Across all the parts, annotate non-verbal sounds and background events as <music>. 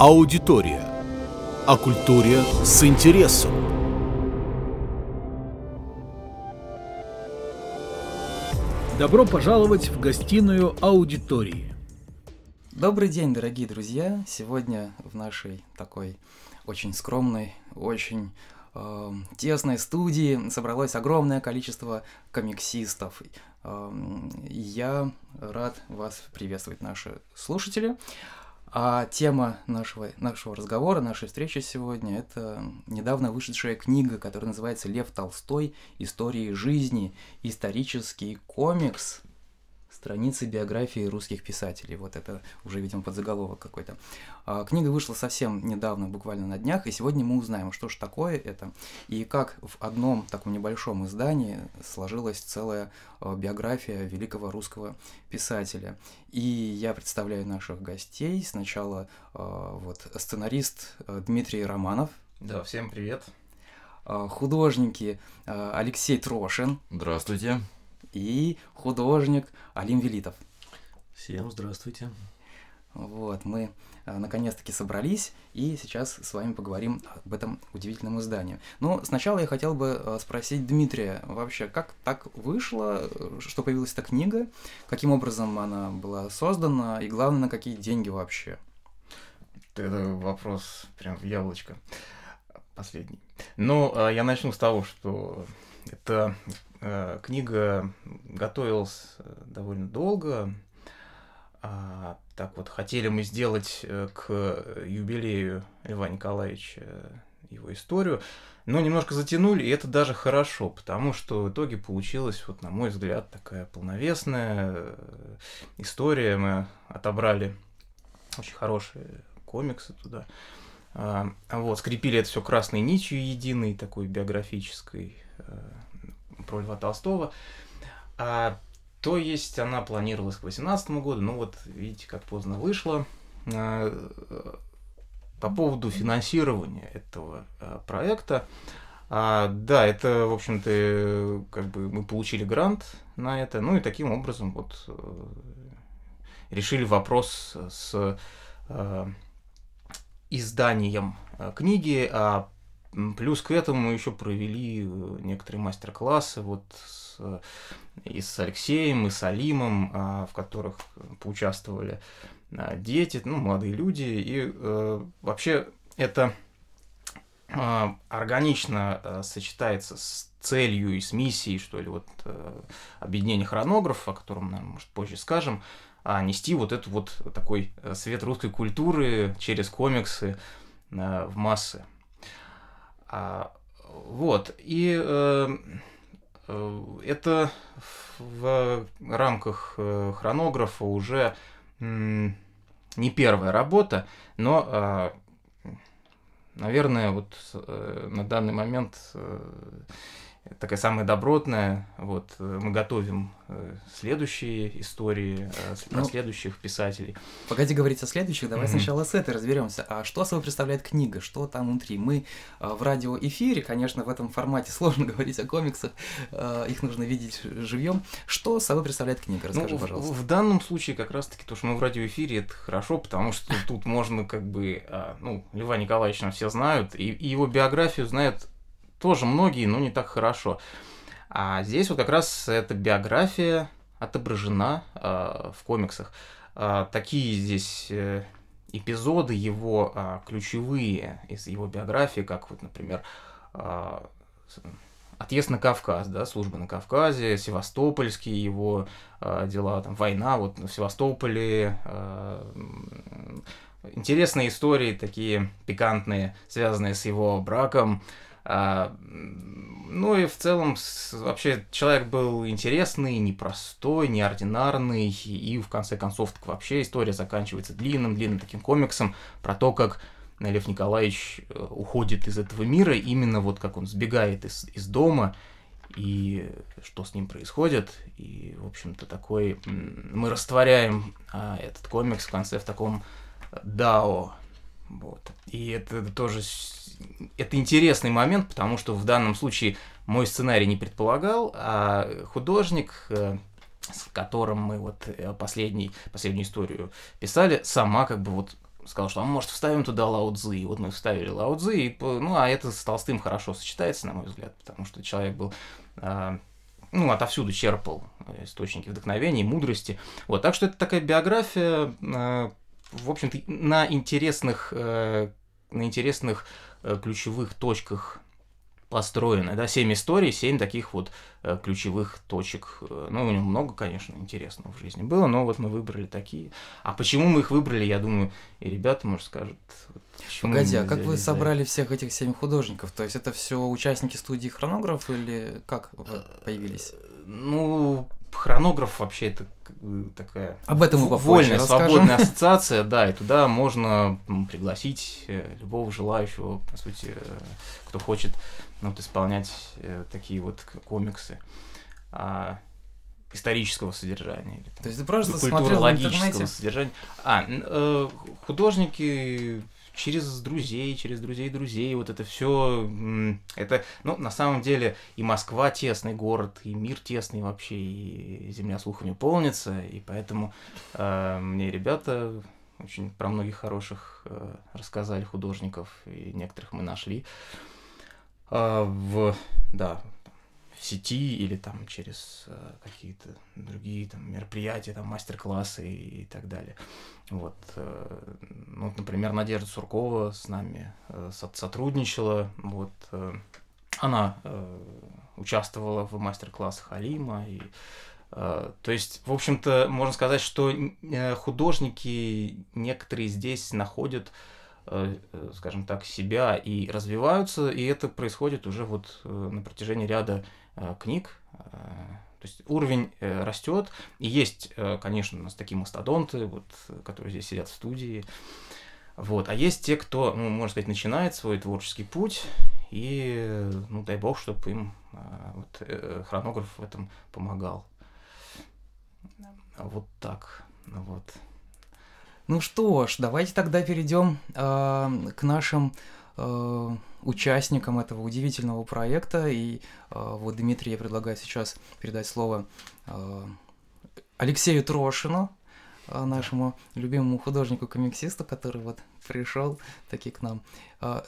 Аудитория. О культуре с интересом. Добро пожаловать в гостиную аудитории. Добрый день, дорогие друзья! Сегодня в нашей такой очень скромной, очень э, тесной студии собралось огромное количество комиксистов. Э, я рад вас приветствовать, наши слушатели. А тема нашего, нашего разговора, нашей встречи сегодня – это недавно вышедшая книга, которая называется «Лев Толстой. Истории жизни. Исторический комикс страницы биографии русских писателей. Вот это уже, видимо, подзаголовок какой-то. А, книга вышла совсем недавно, буквально на днях, и сегодня мы узнаем, что же такое это, и как в одном таком небольшом издании сложилась целая а, биография великого русского писателя. И я представляю наших гостей. Сначала а, вот сценарист Дмитрий Романов. Да, всем привет. Художники Алексей Трошин. Здравствуйте и художник Алим Велитов. Всем здравствуйте. Вот, мы э, наконец-таки собрались и сейчас с вами поговорим об этом удивительном издании. Но сначала я хотел бы э, спросить Дмитрия, вообще, как так вышло, э, что появилась эта книга, каким образом она была создана и, главное, на какие деньги вообще? Это вопрос прям в яблочко последний. Ну, я начну с того, что это книга готовилась э, довольно долго. А, так вот, хотели мы сделать э, к юбилею Льва Николаевича его историю, но немножко затянули, и это даже хорошо, потому что в итоге получилась, вот, на мой взгляд, такая полновесная история. Мы отобрали очень хорошие комиксы туда. А, вот, скрепили это все красной нитью единой, такой биографической про Льва Толстого. А, то есть она планировалась к 2018 году, ну вот видите, как поздно вышло. А, по поводу финансирования этого а, проекта, а, да, это, в общем-то, как бы мы получили грант на это, ну и таким образом вот э, решили вопрос с а, изданием э, книги, а Плюс к этому мы еще провели э, некоторые мастер-классы вот с, и с Алексеем, и с Алимом, а, в которых поучаствовали а, дети, ну, молодые люди. И э, вообще это э, органично э, сочетается с целью и с миссией, что ли, вот э, объединения хронографов, о котором, наверное, может, позже скажем, а нести вот эту вот такой э, свет русской культуры через комиксы э, в массы. А, вот, и э, э, это в рамках э, хронографа уже не первая работа, но, э, наверное, вот э, на данный момент э, такая самая добротная. Вот э, мы готовим э, следующие истории э, про ну, следующих писателей. Погоди говорить о следующих, давай mm-hmm. сначала с этой разберемся. А что собой представляет книга? Что там внутри? Мы в радиоэфире, конечно, в этом формате <laughs> сложно говорить о комиксах, их нужно видеть живьем. Что собой представляет книга? Расскажи, ну, пожалуйста. В, в данном случае как раз-таки то, что мы в радиоэфире, это хорошо, потому что тут можно как бы, ну, Льва Николаевича все знают, и его биографию знают тоже многие, но не так хорошо. А здесь вот как раз эта биография отображена э, в комиксах. Э, такие здесь э, эпизоды его э, ключевые из его биографии, как вот, например, э, отъезд на Кавказ, да, служба на Кавказе, Севастопольские его э, дела, там война вот в Севастополе, э, интересные истории такие пикантные, связанные с его браком, а, ну и в целом вообще человек был интересный, непростой, неординарный, и в конце концов так вообще история заканчивается длинным-длинным таким комиксом про то, как Лев Николаевич э, уходит из этого мира, именно вот как он сбегает из, из дома, и что с ним происходит. И, в общем-то, такой... Мы растворяем а, этот комикс в конце в таком дао. Вот. И это тоже это интересный момент, потому что в данном случае мой сценарий не предполагал, а художник, э, с которым мы вот э, последний, последнюю историю писали, сама как бы вот сказал, что а может вставим туда Лао. И вот мы вставили Лао и, ну а это с Толстым хорошо сочетается, на мой взгляд, потому что человек был а, ну, отовсюду черпал источники вдохновения и мудрости. Вот, так что это такая биография, в общем-то, на интересных, э, на интересных э, ключевых точках построены, да, семь историй, семь таких вот э, ключевых точек. Э, ну, у него много, конечно, интересного в жизни было, но вот мы выбрали такие. А почему мы их выбрали, я думаю, и ребята, может, скажут. Погоди, а как вы собрали всех этих семь художников? То есть это все участники студии хронограф или как появились? Ну, хронограф вообще это такая Об этом мы вольная, свободная <laughs> ассоциация, да, и туда можно пригласить э, любого желающего, по сути, кто хочет ну, вот, исполнять э, такие вот комиксы а, исторического содержания. Или, там, То есть ты просто смотрел в интернете? содержания. А, э, художники через друзей, через друзей друзей, вот это все, это, ну, на самом деле и Москва тесный город, и мир тесный вообще, и земля слухами полнится, и поэтому э, мне ребята очень про многих хороших э, рассказали художников, и некоторых мы нашли. Э, в, да, в сети или там через э, какие-то другие там мероприятия, там мастер-классы и, и так далее. Вот, э, ну, например, Надежда Суркова с нами э, сотрудничала, вот, она участвовала в мастер-классах Алима и то есть, в общем-то, можно сказать, что художники некоторые здесь находят Э, э, скажем так, себя и развиваются, и это происходит уже вот э, на протяжении ряда книг. То есть уровень растет, и есть, конечно, у нас такие мастодонты, вот, которые здесь сидят в студии, вот. А есть те, кто, ну, можно сказать, начинает свой творческий путь, и, ну, дай бог, чтобы им вот, хронограф в этом помогал. Вот так. Вот. Ну что ж, давайте тогда перейдем э, к нашим э, участникам этого удивительного проекта. И э, вот, Дмитрий, я предлагаю сейчас передать слово э, Алексею Трошину, нашему любимому художнику-комиксисту, который вот пришел таки к нам.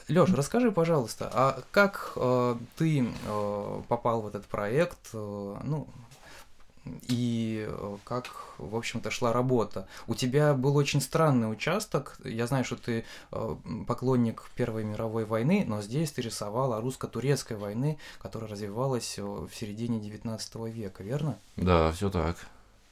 Лёш, расскажи, пожалуйста, а как ты попал в этот проект? Ну, и э, как, в общем-то, шла работа. У тебя был очень странный участок. Я знаю, что ты э, поклонник Первой мировой войны, но здесь ты рисовал о русско-турецкой войны, которая развивалась э, в середине 19 века, верно? Да, все так.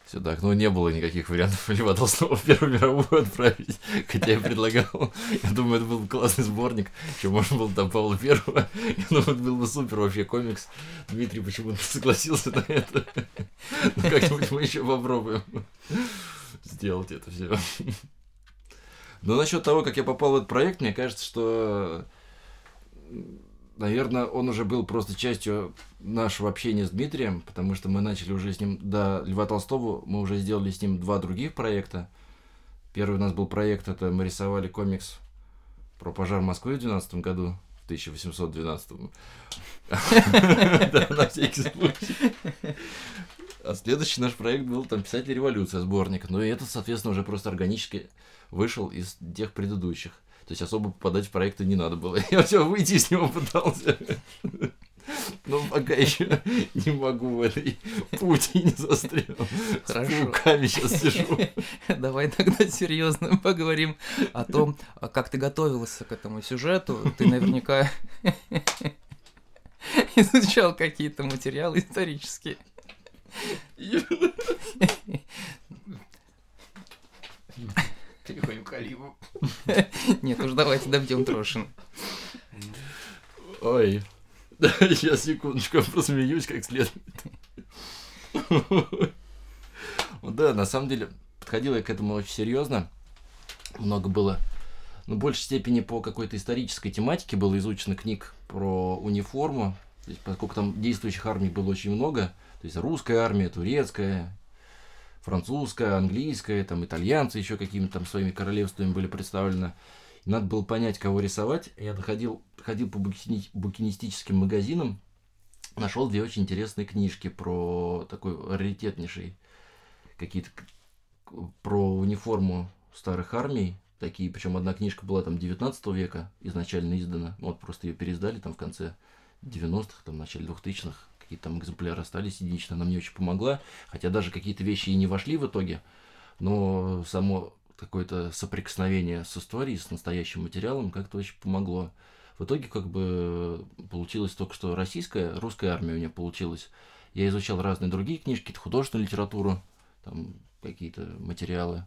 Все так. Но не было никаких вариантов <laughs> Льва Толстого в Первую мировую отправить. Хотя я предлагал. Я думаю, это был классный сборник. Еще можно было там Павла Первого. Я думаю, это был бы супер вообще комикс. Дмитрий почему-то согласился на это. Ну, как-нибудь мы еще попробуем сделать это все. Но насчет того, как я попал в этот проект, мне кажется, что наверное, он уже был просто частью нашего общения с Дмитрием, потому что мы начали уже с ним, до Льва Толстого, мы уже сделали с ним два других проекта. Первый у нас был проект, это мы рисовали комикс про пожар Москвы в 12 году, в 1812. <laughs> Да, на. А следующий наш проект был там «Писатель революция» сборник. Ну и это, соответственно, уже просто органически вышел из тех предыдущих. То есть особо попадать в проекты не надо было. <laughs> Я все выйти из него пытался. Но пока еще не могу в этой пути не застрял. Хорошо. С пауками сейчас сижу. Давай тогда серьезно поговорим о том, как ты готовился к этому сюжету. Ты наверняка изучал какие-то материалы исторические. Переходим к Алиму. <laughs> Нет, уж давайте добьем Трошин. Ой. <laughs> Сейчас, секундочку, я просмеюсь как следует. <laughs> Да, на самом деле, подходил я к этому очень серьезно. Много было, ну, в большей степени по какой-то исторической тематике было изучено книг про униформу. То есть, поскольку там действующих армий было очень много, то есть русская армия, турецкая, французская, английская, там итальянцы еще какими-то там своими королевствами были представлены. И надо было понять, кого рисовать. Я ходил, ходил по букини, букинистическим магазинам, нашел две очень интересные книжки про такой раритетнейший, какие-то про униформу старых армий, такие, причем одна книжка была там 19 века изначально издана, вот просто ее переиздали там в конце 90-х, там, в начале 2000-х, какие-то там экземпляры остались единично, она мне очень помогла, хотя даже какие-то вещи и не вошли в итоге, но само какое-то соприкосновение с историей, с настоящим материалом как-то очень помогло. В итоге как бы получилось только что российская, русская армия у меня получилась. Я изучал разные другие книжки, художественную литературу, там какие-то материалы.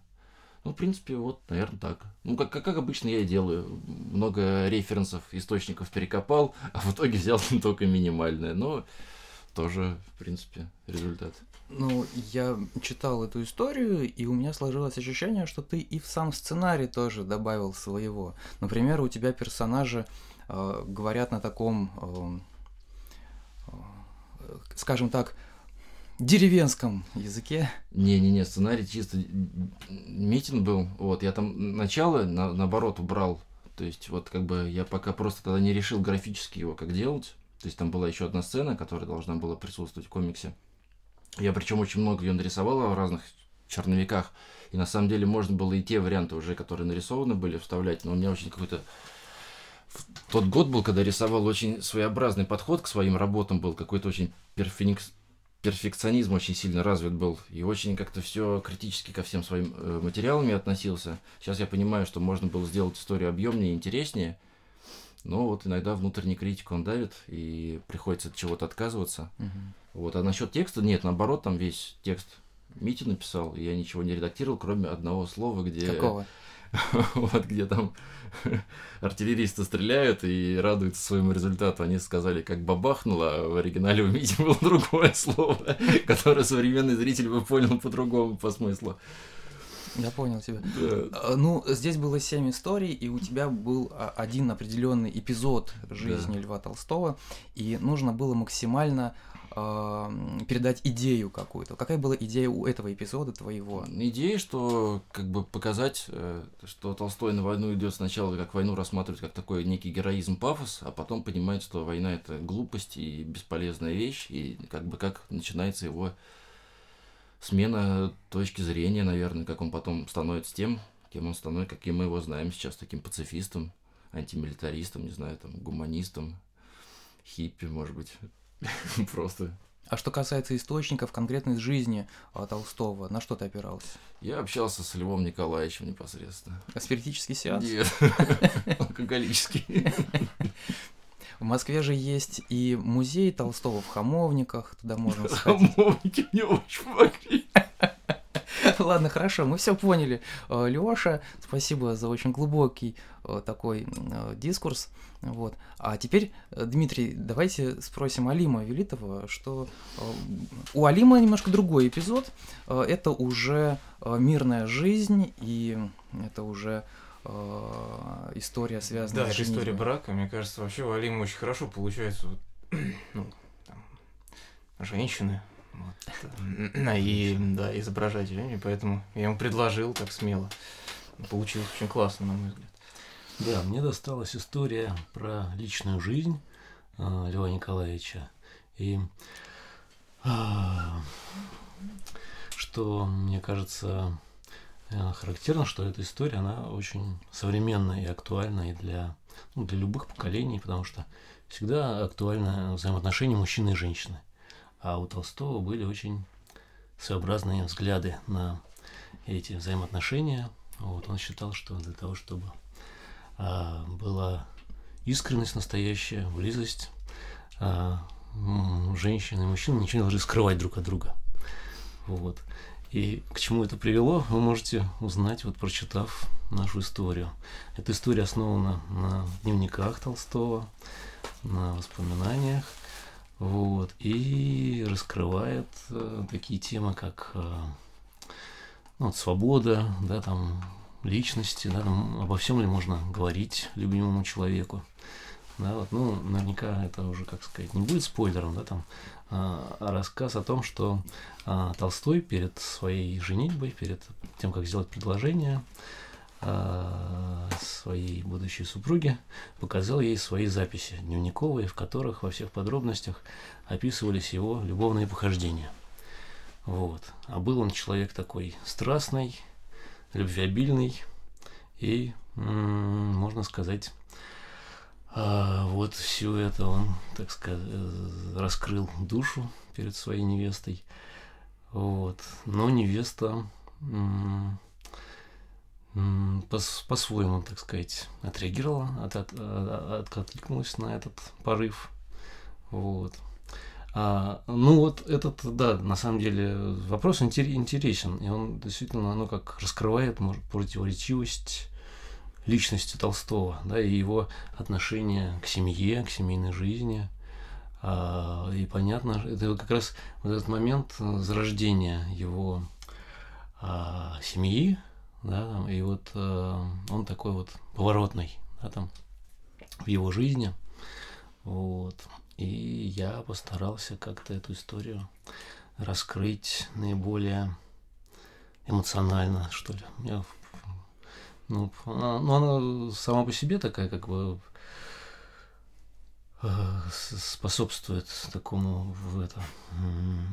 Ну, в принципе, вот, наверное, так. Ну, как, как, как обычно я делаю. Много референсов, источников перекопал, а в итоге взял <laughs> только минимальное. Но тоже, в принципе, результат. Ну, я читал эту историю, и у меня сложилось ощущение, что ты и в сам сценарий тоже добавил своего. Например, у тебя персонажи э, говорят на таком, э, э, скажем так, деревенском языке. Не-не-не, сценарий чисто Митин был. Вот, я там начало, на, наоборот, убрал. То есть, вот как бы я пока просто тогда не решил графически его как делать. То есть там была еще одна сцена, которая должна была присутствовать в комиксе. Я причем очень много ее нарисовал в разных черновиках. И на самом деле можно было и те варианты уже, которые нарисованы были, вставлять. Но у меня очень какой-то... Тот год был, когда рисовал очень своеобразный подход к своим работам, был какой-то очень перфекционист перфекционизм очень сильно развит был и очень как-то все критически ко всем своим э, материалам я относился. Сейчас я понимаю, что можно было сделать историю объемнее и интереснее, но вот иногда внутренний критик он давит и приходится от чего-то отказываться. Угу. Вот, а насчет текста нет, наоборот, там весь текст Мити написал, и я ничего не редактировал, кроме одного слова, где... Какого? <laughs> вот где там <laughs> артиллеристы стреляют и радуются своему результату. Они сказали, как бабахнуло, а в оригинале у Мити <laughs> было другое слово, которое современный зритель бы понял по-другому по смыслу. Я понял тебя. Да. А, Ну, здесь было семь историй, и у тебя был а, один определенный эпизод жизни Да. Льва Толстого, и нужно было максимально м, передать идею какую-то. Какая была идея у этого эпизода твоего? Идея, что как бы показать, э, что Толстой на войну идет сначала как войну рассматривать как такой некий героизм, пафос, а потом понимает, что война это глупость и бесполезная вещь, и как бы как начинается его смена точки зрения, наверное, как он потом становится тем, кем он становится, каким мы его знаем сейчас, таким пацифистом, антимилитаристом, не знаю, там, гуманистом, хиппи, может быть, <laughs> просто А что касается источников конкретной из жизни а, Толстого, на что ты опирался? Я общался с Львом Николаевичем непосредственно. Спиритический сеанс? Нет, <laughs> алкоголический. В Москве же есть и музей Толстого в Хамовниках, туда можно сходить. Хамовники мне очень помогли. <laughs> Ладно, хорошо, мы все поняли. Леша, спасибо за очень глубокий э, такой э, дискурс. Вот. А теперь, э, Дмитрий, давайте спросим Алима Велитова, что э, у Алима немножко другой эпизод. Э, Это уже э, мирная жизнь, и это уже э, история, связанная Да, с это история женитьбой. брака. Мне кажется, вообще у Алима очень хорошо получается. вот, <clears throat> ну, там, женщины. Вот, <clears throat> и да, изображать ее, и поэтому я ему предложил так смело. Получилось очень классно, на мой взгляд. Да, мне досталась история про личную жизнь а, Льва Николаевича. И а, что мне кажется э, характерно, что эта история, она очень современная и актуальна и для, ну, для любых поколений, потому что всегда актуально взаимоотношения мужчины и женщины. А у Толстого были очень своеобразные взгляды на эти взаимоотношения. Вот, он считал, что для того, чтобы а, была искренность настоящая, близость, а, женщины и мужчины ничего не должны скрывать друг от друга. Вот. И к чему это привело, вы можете узнать, вот прочитав нашу историю. Эта история основана на дневниках Толстого, на воспоминаниях, вот, и раскрывает э, такие темы, как э, ну, вот свобода, да, там, личности, да, там, обо всем ли можно говорить любимому человеку. Да, вот, ну, наверняка это уже, как сказать, не будет спойлером, да, там, а, рассказ о том, что а, Толстой перед своей женитьбой, перед тем, как сделать предложение а, своей будущей супруге, показал ей свои записи дневниковые, в которых во всех подробностях описывались его любовные похождения. Вот. А был он человек такой страстный, любвеобильный, И, можно сказать, а, вот все это он, так сказать, раскрыл душу перед своей невестой. Вот. Но невеста по-своему, так сказать, отреагировала, от, от, от, откликнулась на этот порыв. Вот. А, ну вот этот, да, на самом деле вопрос интересен, и он действительно, оно как раскрывает может, противоречивость личности Толстого, да, и его отношение к семье, к семейной жизни. А, и понятно, это как раз вот этот момент зарождения его а, семьи, да, и вот а, он такой вот поворотный, да, там, в его жизни, вот. И я постарался как-то эту историю раскрыть наиболее эмоционально, что ли. Я ну, она, ну, она сама по себе такая, как бы э, способствует такому в это,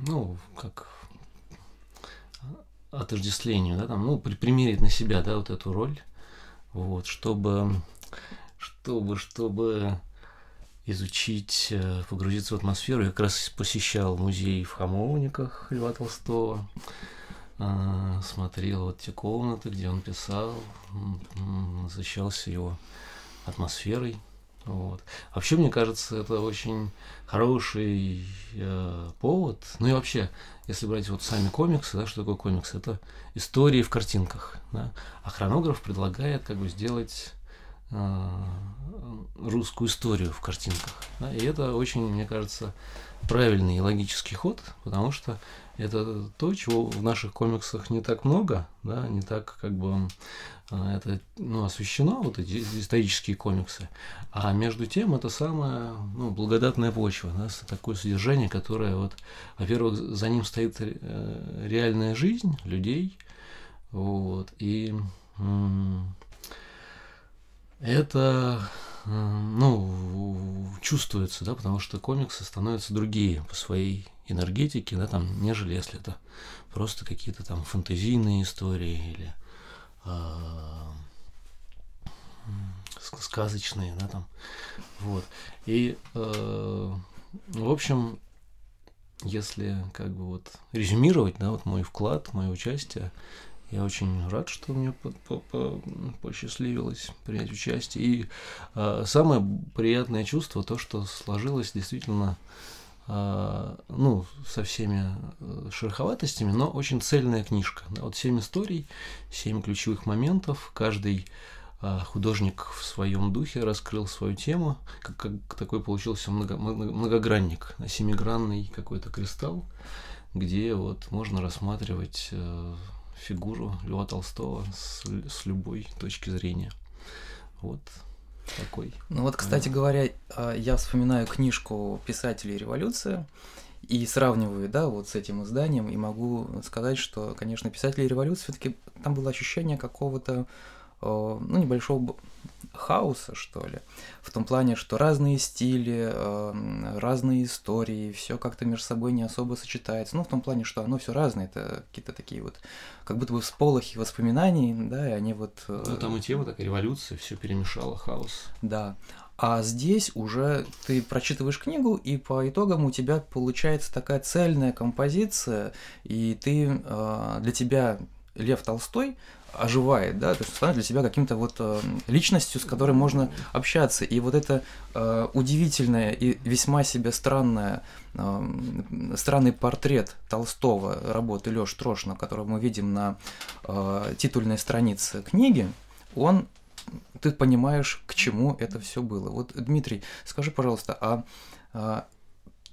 ну, как отождествлению, да, там, ну, примерить на себя, да, вот эту роль, вот, чтобы, чтобы, чтобы изучить, э, погрузиться в атмосферу. Я как раз посещал музей в Хамовниках Льва Толстого, смотрел вот те комнаты, где он писал, защищался его атмосферой. Вот. Вообще, мне кажется, это очень хороший э, повод. Ну и вообще, если брать вот сами комиксы, да, что такое комикс? Это истории в картинках. Да? А хронограф предлагает как бы сделать э, русскую историю в картинках. Да? И это очень, мне кажется, правильный и логический ход, потому что это то, чего в наших комиксах не так много, да, не так как бы а, это ну, освещено, вот эти исторические комиксы. А между тем это самая ну, благодатная почва, да, такое содержание, которое, вот, во-первых, за ним стоит э, реальная жизнь людей, вот, и это ну, чувствуется, да, потому что комиксы становятся другие по своей энергетике, да, там, нежели если это просто какие-то там фантазийные истории или э, сказочные, да, там, вот. И, э, в общем, если как бы вот резюмировать, да, вот мой вклад, мое участие, я очень рад, что мне по -по -по посчастливилось принять участие. И э, самое приятное чувство то, что сложилось действительно ну, со всеми э, шероховатостями, но очень цельная книжка. Да, вот семь историй, семь ключевых моментов, каждый э, художник в своем духе раскрыл свою тему, как, как такой получился много, многогранник, семигранный какой-то кристалл, где вот можно рассматривать э, фигуру Льва Толстого с, с любой точки зрения. Вот такой. Ну вот, кстати говоря, а, я вспоминаю книжку писателей революции и сравниваю, да, вот с этим изданием, и могу сказать, что, конечно, писатели революции все-таки там было ощущение какого-то, ну, небольшого хаоса, что ли, в том плане, что разные стили, э, разные истории, все как-то между собой не особо сочетается. Ну, в том плане, что оно все разное, это какие-то такие вот, как будто бы всполохи воспоминаний, да, и они вот... Э, ну, там и тема такая, революция, все перемешало, хаос. Да. А здесь уже ты прочитываешь книгу, и по итогам у тебя получается такая цельная композиция, и ты э, для тебя Лев Толстой оживает, да, то есть становится для себя каким-то вот э, личностью, с которой можно общаться. И вот это э, удивительное и весьма себе странное, э, странный портрет Толстого работы Лёши Трошина, который мы видим на э, титульной странице книги, он ты понимаешь, к чему это все было. Вот, Дмитрий, скажи, пожалуйста, а, а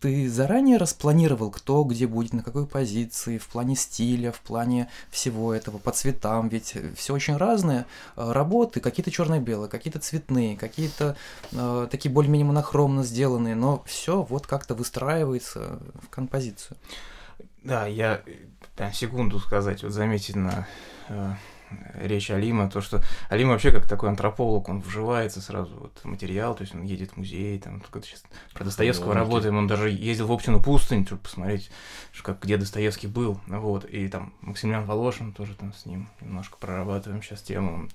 ты заранее распланировал, кто где будет, на какой позиции, в плане стиля, в плане всего этого, по цветам, ведь все очень разные э, работы, какие-то черно-белые, какие-то цветные, какие-то э, такие более-менее монохромно сделанные, но все вот как-то выстраивается в композицию. Да, я там, секунду сказать, вот заметить на э, речь Алима, то, что Алим вообще как такой антрополог, он вживается сразу вот, в материал, то есть он едет в музей, там, сейчас про Достоевского ну, работаем, он даже ездил в Оптину пустынь, чтобы посмотреть, как, где Достоевский был, вот, и там Максимилиан Волошин тоже там с ним немножко прорабатываем сейчас тему,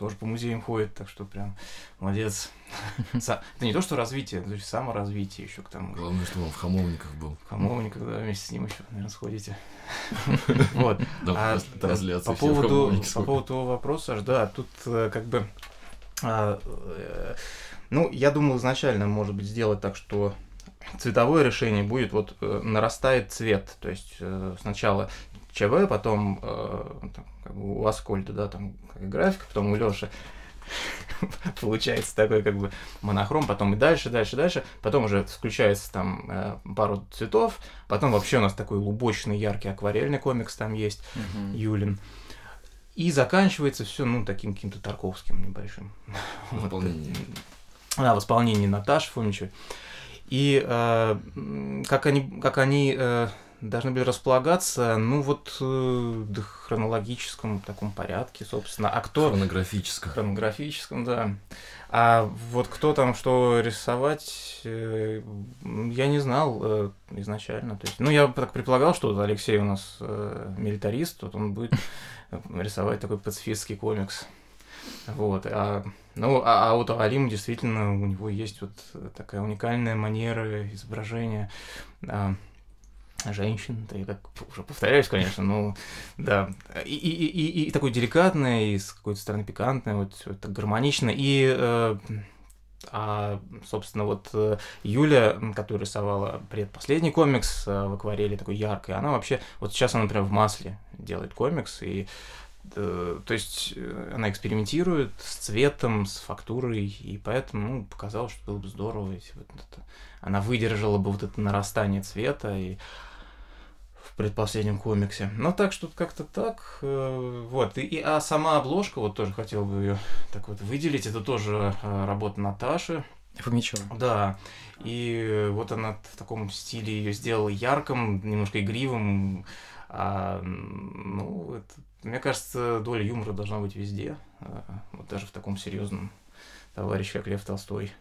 тоже по музеям ходит, так что прям молодец. <laughs> Это не то, что развитие, это саморазвитие еще к тому. Главное, что он в Хамовниках был. В Хамовниках, да, вместе с ним еще, наверное, сходите. <laughs> Вот. А по поводу, по поводу вопроса, да, тут э, как бы а, э, ну, я думал изначально, может быть, сделать так, что цветовое решение будет вот э, нарастает цвет, то есть сначала ЧВ, потом э, там, как бы у Аскольда, да, там графика, потом у Лёши <laughs> получается такой как бы монохром, потом и дальше, дальше, дальше, потом уже включается там э, пару цветов, потом вообще у нас такой лубочный, яркий акварельный комикс там есть, uh-huh. Юлин. И заканчивается все, ну, таким каким-то Тарковским небольшим. Исполнение. Да, в исполнении Наташи Фомичевой. И э, как они, как они э, должны были располагаться, ну вот э, хронологическом таком порядке, собственно. А кто... Хронографическом. Хронографическом, да. А вот кто там что рисовать, э, я не знал э, изначально. То есть, ну, я так предполагал, что вот Алексей у нас э, милитарист, вот он будет <laughs> рисовать такой пацифистский комикс. Вот. А, ну, а, а вот Алим действительно, у него есть вот такая уникальная манера изображения а, женщин. Я как уже повторяюсь, конечно, но да. И, и, и, и такой деликатный, и с какой-то стороны пикантный, вот, вот так гармонично. И э, а, собственно, вот э, Юля, которая рисовала предпоследний комикс э, в акварели, такой яркой, она вообще, вот сейчас она, например, в масле делает комикс, и Э, то есть она экспериментирует с цветом, с фактурой, и поэтому ну, показалось, что было бы здорово, если вот это, она выдержала бы вот это нарастание цвета и в предпоследнем комиксе. Ну так что как-то так. Э, вот. И, и, а сама обложка, вот тоже хотел бы ее так вот выделить, это тоже работа Наташи. Фомичева. Да. И вот она в таком стиле ее сделала ярким, немножко игривым. А, ну, это мне кажется, доля юмора должна быть везде, а, вот даже в таком серьезном товарище, как Лев Толстой.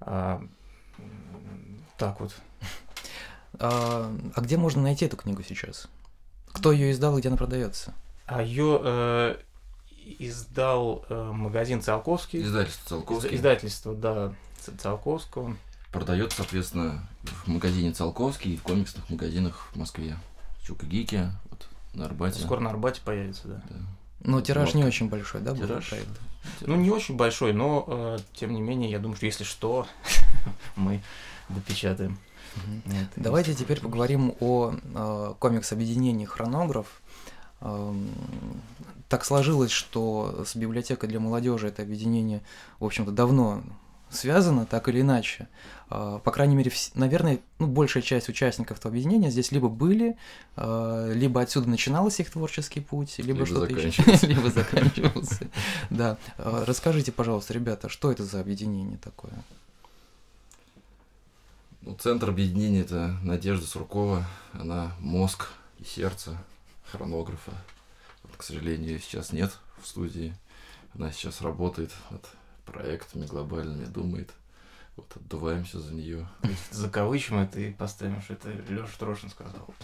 А, так вот. А, а где можно найти эту книгу сейчас? Кто ее издал и где она продается? А ее э, издал э, магазин Циолковский. Издательство Циолковский. Издательство, да, Циолковского. Продает, соответственно, в магазине Циолковский и в комиксных магазинах в Москве. Чука Гики, вот на Арбате. Скоро на Арбате появится, да. да. Но тираж вот. не очень большой, да, тираж? Будет Ну, не очень большой, но, э, тем не менее, я думаю, что если что, <laughs> мы допечатаем. Угу. Давайте есть. теперь поговорим о э, комикс-объединении «Хронограф». Э, так сложилось, что с библиотекой для молодежи это объединение, в общем-то, давно связано так или иначе. А, по крайней мере, наверное, ну, большая часть участников этого объединения здесь либо были, а, либо отсюда начинался их творческий путь, либо, либо что-то еще, <laughs> либо заканчивался. Да. А, расскажите, пожалуйста, ребята, что это за объединение такое? Ну, центр объединения это Надежда Суркова, она мозг и сердце хронографа. Вот, к сожалению, сейчас нет в студии. Она сейчас работает над проектами глобальными думает. Вот отдуваемся за нее. Закавычим это и поставим, что это Леша Трошин сказал.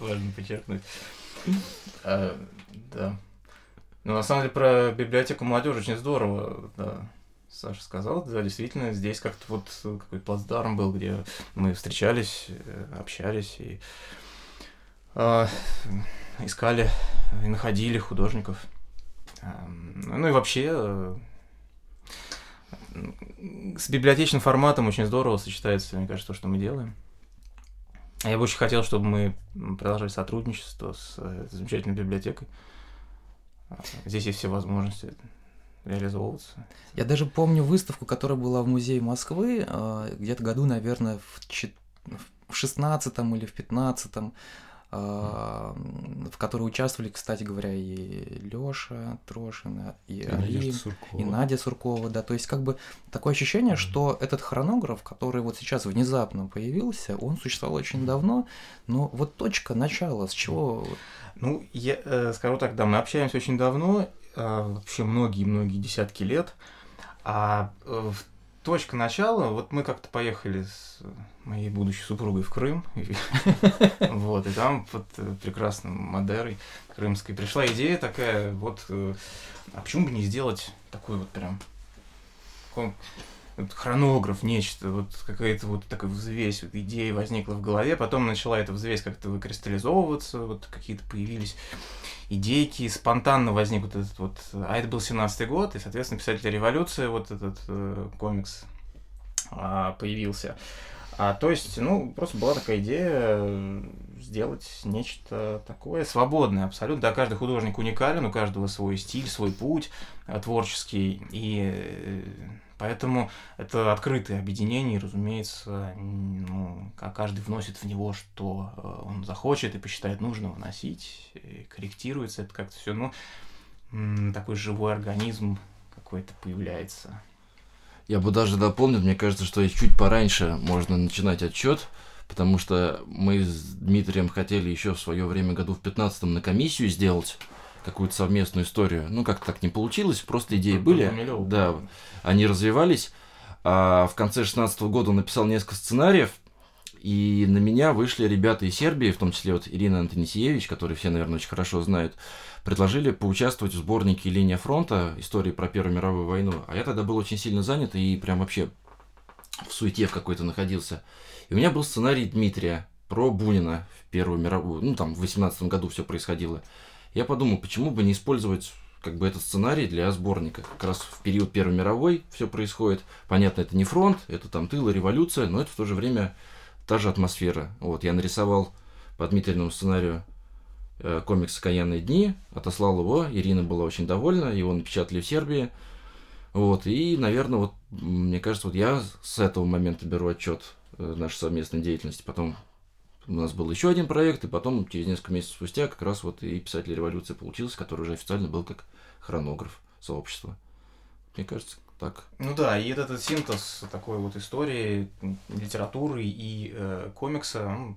Важно подчеркнуть. А, да. Ну, на самом деле, про библиотеку молодежи очень здорово, да. Саша сказал, да, действительно, здесь как-то вот какой-то плацдарм был, где мы встречались, э, общались и э, искали и находили художников. Ну и вообще э, с библиотечным форматом очень здорово сочетается, мне кажется, то, что мы делаем. Я бы очень хотел, чтобы мы продолжали сотрудничество с э, замечательной библиотекой. Здесь есть все возможности реализовываться. Я даже помню выставку, которая была в музее Москвы, э, где-то году, наверное, в 16 или в 15 а, в которой участвовали, кстати говоря, и Лёша Трошин, и, Алим, и Надя Суркова, да, то есть как бы такое ощущение, что этот хронограф, который вот сейчас внезапно появился, он существовал очень давно, но вот точка начала, с чего... Ну, я э, скажу так, да, мы общаемся очень давно, э, вообще многие-многие десятки лет, а э, в точка начала, вот мы как-то поехали с моей будущей супругой в Крым, <laughs> вот, и там под э, прекрасным Мадерой крымской пришла идея такая, вот, э, а почему бы не сделать такой вот прям хронограф, нечто, вот какая-то вот такая взвесь, вот идея возникла в голове, потом начала эта взвесь как-то выкристаллизовываться, вот какие-то появились идейки, спонтанно возник вот этот вот... А это был 17-й год, и, соответственно, писатель революции, вот этот э, комикс а, появился. А, то есть, ну, просто была такая идея э, сделать нечто такое свободное абсолютно. Да, каждый художник уникален, у каждого свой стиль, свой путь э, творческий. И э, Поэтому это открытое объединение, и, разумеется, ну, каждый вносит в него, что э, он захочет и посчитает нужным вносить, и корректируется это как-то все, ну, такой живой организм какой-то появляется. Я бы даже дополнил, мне кажется, что чуть пораньше можно начинать отчет, потому что мы с Дмитрием хотели еще в свое время году в 15 на комиссию сделать какую-то совместную историю. Ну, как так не получилось, просто идеи были. Да, они развивались. А в конце 16 года он написал несколько сценариев, и на меня вышли ребята из Сербии, в том числе вот Ирина Антонисиевич, которые все, наверное, очень хорошо знают, предложили поучаствовать в сборнике «Линия фронта. Истории про Первую мировую войну». А я тогда был очень сильно занят и прям вообще в суете в какой-то находился. И у меня был сценарий Дмитрия про Бунина в Первую мировую, ну там в 18 году все происходило. Я подумал, почему бы не использовать как бы этот сценарий для сборника. Как раз в период Первой мировой все происходит. Понятно, это не фронт, это там тыл революция, но это в то же время та же атмосфера. Вот, я нарисовал по Дмитрийному сценарию э, комикс «Окаянные дни», отослал его, Ирина была очень довольна, его напечатали в Сербии. Вот, и, наверное, вот, мне кажется, вот я с этого момента беру отчет э, нашей совместной деятельности. Потом у нас был еще один проект, и потом, через несколько месяцев спустя, как раз вот и «Писатель революции» получился, который уже официально был как хронограф сообщества. Мне кажется, так. Ну да, и этот, этот синтез такой вот истории, литературы и э, комикса он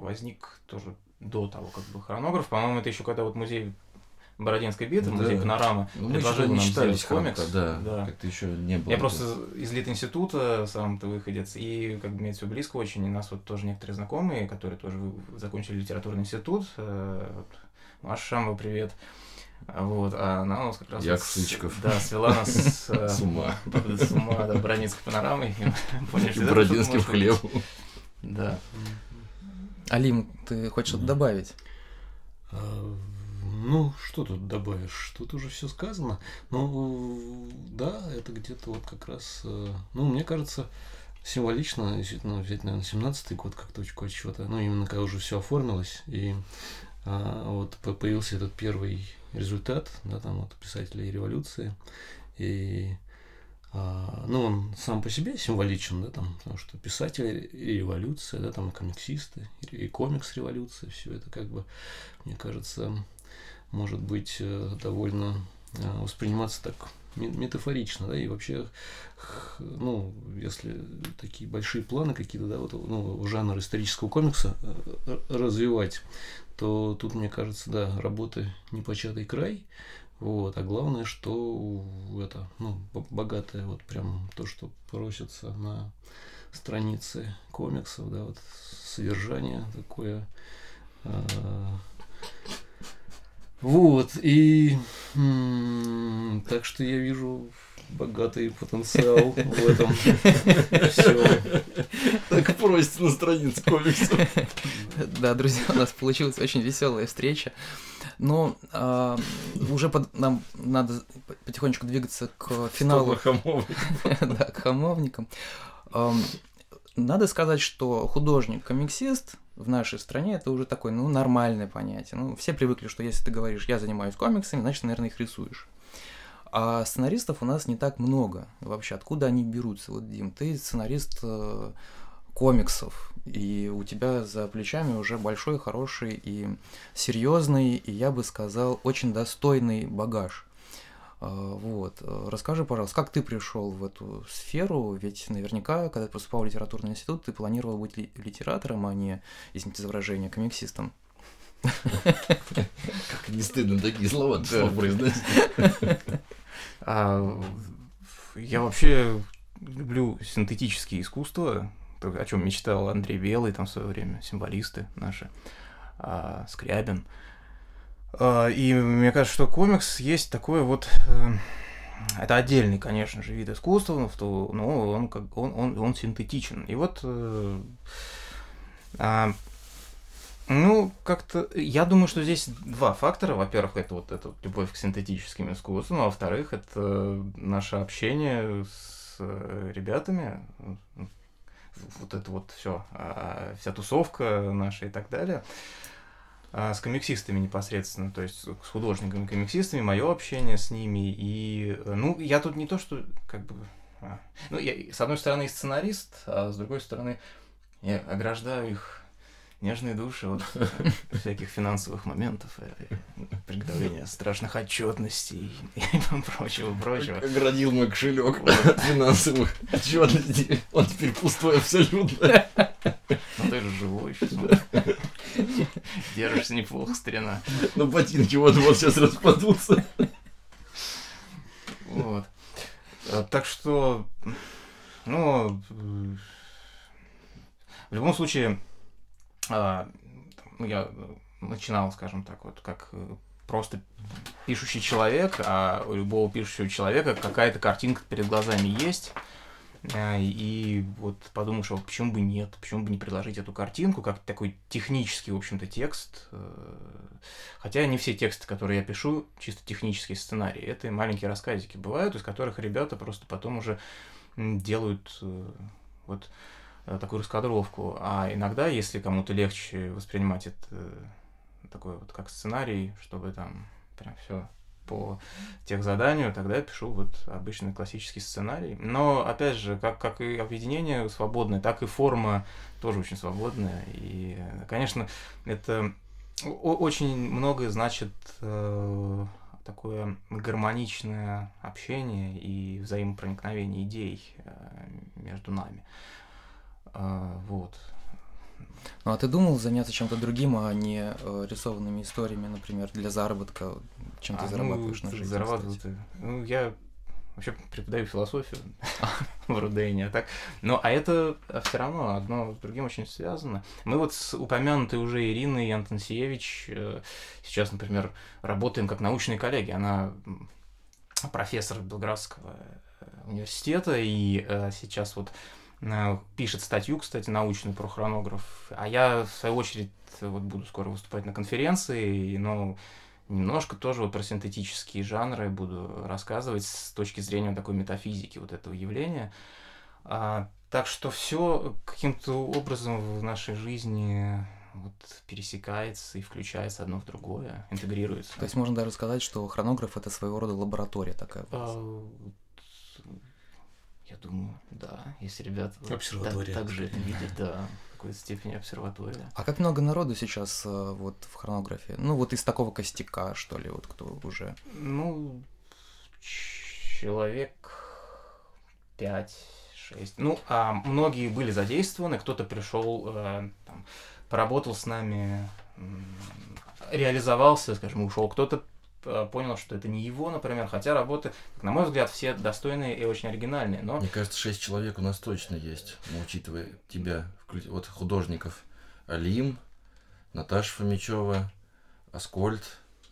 возник тоже до того, как был хронограф. По-моему, это еще когда вот музей Бородинской битвы, да. музей панорама. Ну, мы еще не читали комикс. Да, да. Как-то еще не было. Я просто из Литинститута сам-то выходец, и как бы мне все близко очень. И нас вот тоже некоторые знакомые, которые тоже закончили литературный институт. Э, вот, Маша Шамова, привет. Вот, а она у нас как раз... Яков Сычков. Да, свела нас с, <laughs> <laughs> с ума. С ума, да, Бородинской панорамой. <laughs> Бородинским хлебом. Да. Алим, ты хочешь что-то добавить? Ну, что тут добавишь? Тут уже все сказано. Ну, да, это где-то вот как раз, э, ну, мне кажется, символично, действительно, взять, наверное, 17-й год как точку отсчета, ну, именно когда уже все оформилось, и а, вот появился этот первый результат, да, там вот писателей революции, и а, ну, он сам по себе символичен, да, там, потому что писатели и революция, да, там, комиксисты, и комикс революция, все это как бы, мне кажется, может быть э, довольно э, восприниматься так метафорично, да, и вообще, ну, если такие большие планы какие-то, да, вот, ну, жанр исторического комикса э, развивать, то тут, мне кажется, да, работы непочатый край, вот, а главное, что это, ну, богатое, вот прям то, что просится на странице комиксов, да, вот содержание такое, вот, и так что я вижу богатый потенциал в этом. Все. Так просится на странице комиксов. Да, друзья, у нас получилась очень веселая встреча. Но а, уже под, нам надо потихонечку двигаться к финалу. <laughs> Да, к хамовникам. Надо сказать, что художник-комиксист в нашей стране это уже такое, ну, нормальное понятие. Ну, все привыкли, что если ты говоришь, я занимаюсь комиксами, значит, наверное, их рисуешь. А сценаристов у нас не так много. Вообще, откуда они берутся? Вот, Дим, ты сценарист э, комиксов, и у тебя за плечами уже большой, хороший и серьезный, и я бы сказал, очень достойный багаж. А, вот. Расскажи, пожалуйста, как ты пришел в эту сферу? Ведь наверняка, когда ты поступал в литературный институт, ты планировал быть литератором, а не, извините за выражение, комиксистом. Как не стыдно такие слова произносить. А, я вообще люблю синтетические искусства, о чем мечтал Андрей Белый там в свое время, символисты наши, а, Скрябин. И мне кажется, что комикс есть такое вот... э, это отдельный, конечно же, вид искусства, но, он, как, он, он, он синтетичен. И вот... э, а, ну, как-то... Я думаю, что здесь два фактора. Во-первых, это вот эта любовь к синтетическим искусствам, а во-вторых, это наше общение с э, ребятами. Вот это вот все, вся тусовка наша и так далее. А, С комиксистами непосредственно, то есть с художниками-комиксистами, мое общение с ними. И, э, ну, я тут не то, что как бы... а, Ну, я, с одной стороны, сценарист, а с другой стороны, я ограждаю их нежные души от <laughs> всяких финансовых моментов, э, приготовления страшных отчетностей <laughs> и прочего, прочего. Оградил мой кошелек от финансовых отчетностей. Он теперь пустой абсолютно. Ну ты же живой смотри. <laughs> <laughs> Держишься неплохо, старина. Но ботинки вот-вот сейчас распадутся. Вот. А, Так что, ну, в любом случае, а, ну, я начинал, скажем так, вот как э, просто пишущий человек, а у любого пишущего человека какая-то картинка перед глазами есть. А, И вот подумал, что почему бы нет, почему бы не предложить эту картинку как такой технический, в общем-то, текст. э, Хотя не все тексты, которые я пишу, чисто технические сценарии. Это маленькие рассказики бывают, из которых ребята просто потом уже делают э, вот э, такую раскадровку. А иногда, если кому-то легче воспринимать это такой вот как сценарий, чтобы там прям все по тех заданию, тогда я пишу вот обычный классический сценарий. Но, опять же, как, как и объединение свободное, так и форма тоже очень свободная. И, конечно, это очень многое значит э, такое гармоничное общение и взаимопроникновение идей э, между нами. Э, вот. Ну а ты думал заняться чем-то другим, а не э, рисованными историями, например, для заработка? Чем ты А, зарабатываешь ну, на жизнь? зарабатываю кстати? ты- Ну, я вообще преподаю философию <laughs> в Рудейне, а так. Ну, а это все равно одно с другим очень связано. Мы вот с упомянутой уже Ириной Антонсиевич э, сейчас, например, работаем как научные коллеги. Она профессор Белградского э, университета, и э, сейчас вот пишет статью, кстати, научную про хронограф. А я, в свою очередь, вот буду скоро выступать на конференции, но немножко тоже вот про синтетические жанры буду рассказывать с точки зрения такой метафизики вот этого явления. А, так что все каким-то образом в нашей жизни вот пересекается и включается одно в другое, интегрируется. То есть можно даже сказать, что хронограф это своего рода лаборатория такая. А, Я думаю, да, если ребята так, так же это видят, да, какой-то степени обсерватория. А как много народу сейчас э, вот в хронографии? Ну вот из такого костяка, что ли, вот кто уже... Ну, человек 5-6. Ну, а многие были задействованы, кто-то пришел, э, там, поработал с нами, реализовался, скажем, ушел. Кто-то понял, что это не его, например, хотя работы, на мой взгляд, все достойные и очень оригинальные, но Мне кажется, шесть человек у нас точно есть, ну, учитывая тебя, вот художников. Алим, Наташа Фомичева, Аскольд,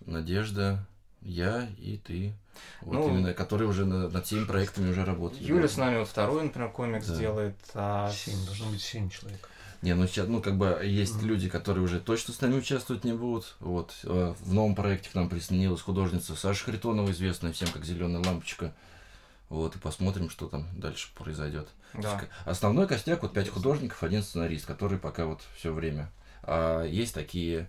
Надежда, я и ты. Вот Ну, именно, которые уже на- над всеми проектами уже работают. Юля с нами вот второй, например, комикс Да. делает, а Семь, должно быть семь человек. Не, ну сейчас, ну как бы есть Мгм. люди, которые уже точно с нами участвовать не будут. Вот э, в новом проекте к нам присоединилась художница Саша Харитонова, известная всем как Зеленая лампочка. Вот, и посмотрим, что там дальше произойдет. да. Основной костяк вот пять художников, один сценарист, который пока вот все время. А есть такие,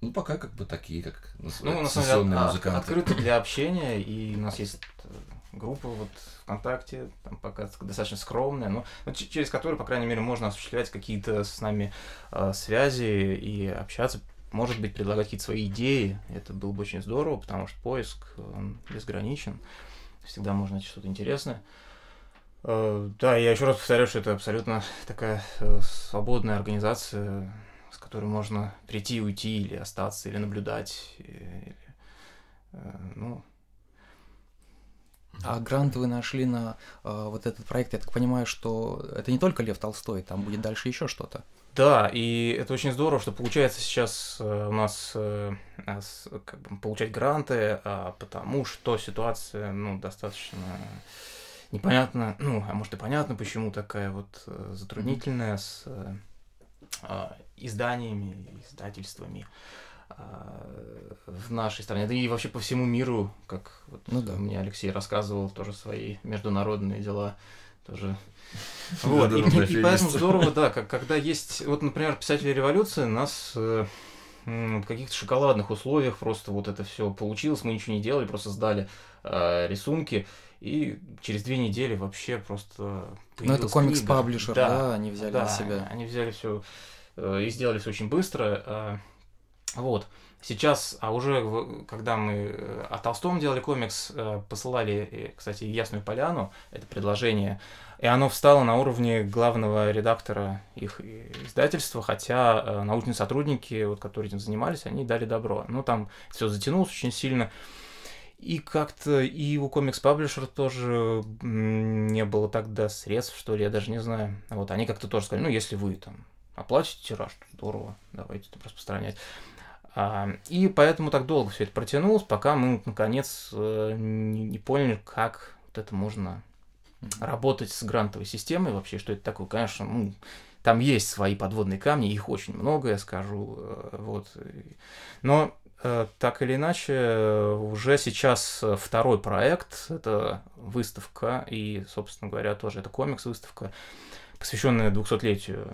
ну пока как бы такие, как Ну, на самом деле, а- музыканты. открыты для общения, и у нас есть э, группа вот ВКонтакте, там пока достаточно скромная, но ну, ч- через которую, по крайней мере, можно осуществлять какие-то с нами э, связи и общаться, может быть, предлагать какие-то свои идеи. Это было бы очень здорово, потому что поиск, он безграничен. Всегда можно найти что-то интересное. Э, Да, я еще раз повторяю, что это абсолютно такая э, свободная организация, с которой можно прийти, уйти, или остаться, или наблюдать. и- или, э, ну, А грант вы нашли на э, вот этот проект, я так понимаю, что это не только Лев Толстой, там будет дальше еще что-то. Да, и это очень здорово, что получается сейчас э, у нас э, с- как бы, получать гранты, а, потому что ситуация ну, достаточно непонятно, ну, а может и понятно, почему такая вот э, затруднительная с а, изданиями, издательствами а, в нашей стране, да и вообще по всему миру, как вот Ну да. мне Алексей рассказывал, тоже свои международные дела, тоже <laughs> вот, и, Международный и поэтому здорово, да, как, когда есть, вот, например, писатели революции, нас э, в каких-то шоколадных условиях просто вот это все получилось, мы ничего не делали, просто сдали э, рисунки, и через две недели вообще просто Ну, это комикс-паблишер, книга. да, они взяли да, на себя. Они взяли все и сделали все очень быстро. Вот. Сейчас, а уже когда мы э, о Толстом делали комикс, э, посылали, э, кстати, Ясную Поляну, это предложение, и оно встало на уровне главного редактора их издательства, хотя научные сотрудники, вот, которые этим занимались, они дали добро. Ну, там все затянулось очень сильно. И как-то и у комикс паблишера тоже не было тогда средств, что ли, я даже не знаю. Вот они как-то тоже сказали, ну, если вы там оплатите тираж, то здорово, давайте это распространять. И поэтому так долго все это протянулось, пока мы, наконец, э, не, поняли, как вот это можно работать с грантовой системой вообще, что это такое. Конечно, ну, там есть свои подводные камни, их очень много, я скажу. э, Вот. Но э, так или иначе, уже сейчас второй проект, это выставка, и, собственно говоря, тоже это комикс-выставка, посвященная 200-летию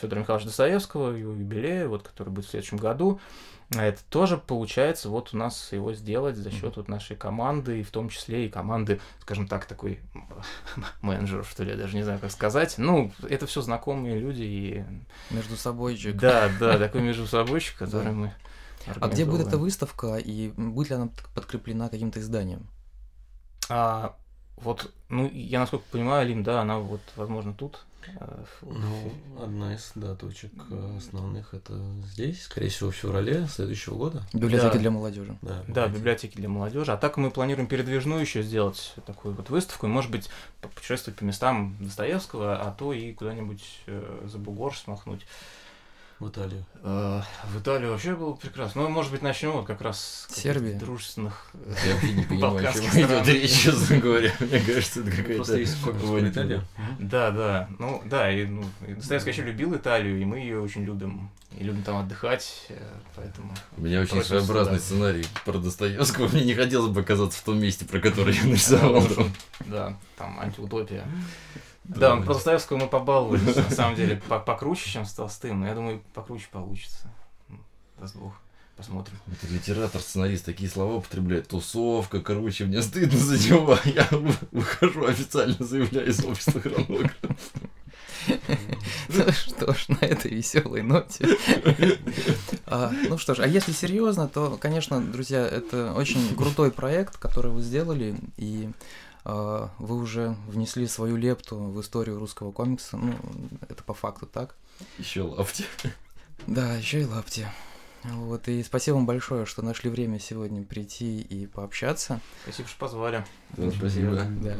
Федора Михайловича Достоевского, его юбилею, вот, который будет в следующем году. А это тоже получается вот у нас его сделать за счет вот нашей команды, и в том числе и команды, скажем так, такой <laughs> менеджеров, что ли, я даже не знаю, как сказать. Ну, это все знакомые люди, и Между собой да, да, <laughs> такой между собойчик, который мы А где будет эта выставка и будет ли она подкреплена каким-то изданием? А, вот, ну, я насколько понимаю, Алим, да, она вот, возможно, тут. В- Ну, одна из, да, точек э, основных это здесь, скорее всего, в феврале следующего года. Библиотеки Да. для молодежи. Да, Да, библиотеки для молодежи. А так мы планируем передвижную еще сделать такую вот выставку. И, может быть, путешествовать по местам Достоевского, а то и куда-нибудь э, за бугор смахнуть. В Италию. Э, в Италию вообще было прекрасно. Ну, может быть, начнем вот как раз с Сербии. дружественных... Я вообще не понимаю, о чем идет речь, честно говоря. Мне кажется, это Просто какая-то... есть комикс про война. Италию. Да, да. Ну, да, и, ну, и Достоевский еще любил Италию, и мы ее очень любим. И любим там отдыхать, э, поэтому... У меня очень своеобразный сюда. сценарий про Достоевского. Мне не хотелось бы оказаться в том месте, про которое я нарисовал. Да, там антиутопия. Да, ну, про Достоевского мы побаловались, на <laughs> самом деле, по- покруче, чем с Толстым, но я думаю, покруче получится. Даст Бог. Посмотрим. Это литератор, сценарист такие слова употребляет. Тусовка, короче, мне стыдно за него. <laughs> Я выхожу официально, заявляю из общества хронограф. <laughs> Ну что ж, на этой веселой ноте. А, Ну что ж, а если серьезно, то, конечно, друзья, это очень крутой проект, который вы сделали, и вы уже внесли свою лепту в историю русского комикса. Ну, это по факту так. Еще лапти. Да, еще и лапти. Вот, и спасибо вам большое, что нашли время сегодня прийти и пообщаться. Спасибо, что позвали. Да, спасибо. Да.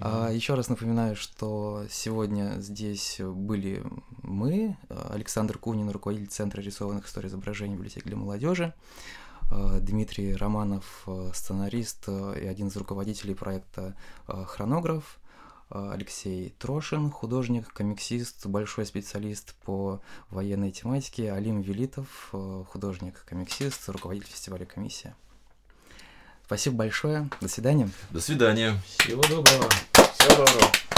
А, еще раз напоминаю, что сегодня здесь были мы, Александр Кунин, руководитель Центра рисованных историй изображений библиотеки для молодежи, Дмитрий Романов, э, сценарист э, и один из руководителей проекта э, «Хронограф», э, Алексей Трошин, художник, комиксист, большой специалист по военной тематике, Алим Велитов, э, художник, комиксист, руководитель фестиваля «Комиссия». Спасибо большое, до свидания. До свидания. Всего доброго. Всего доброго.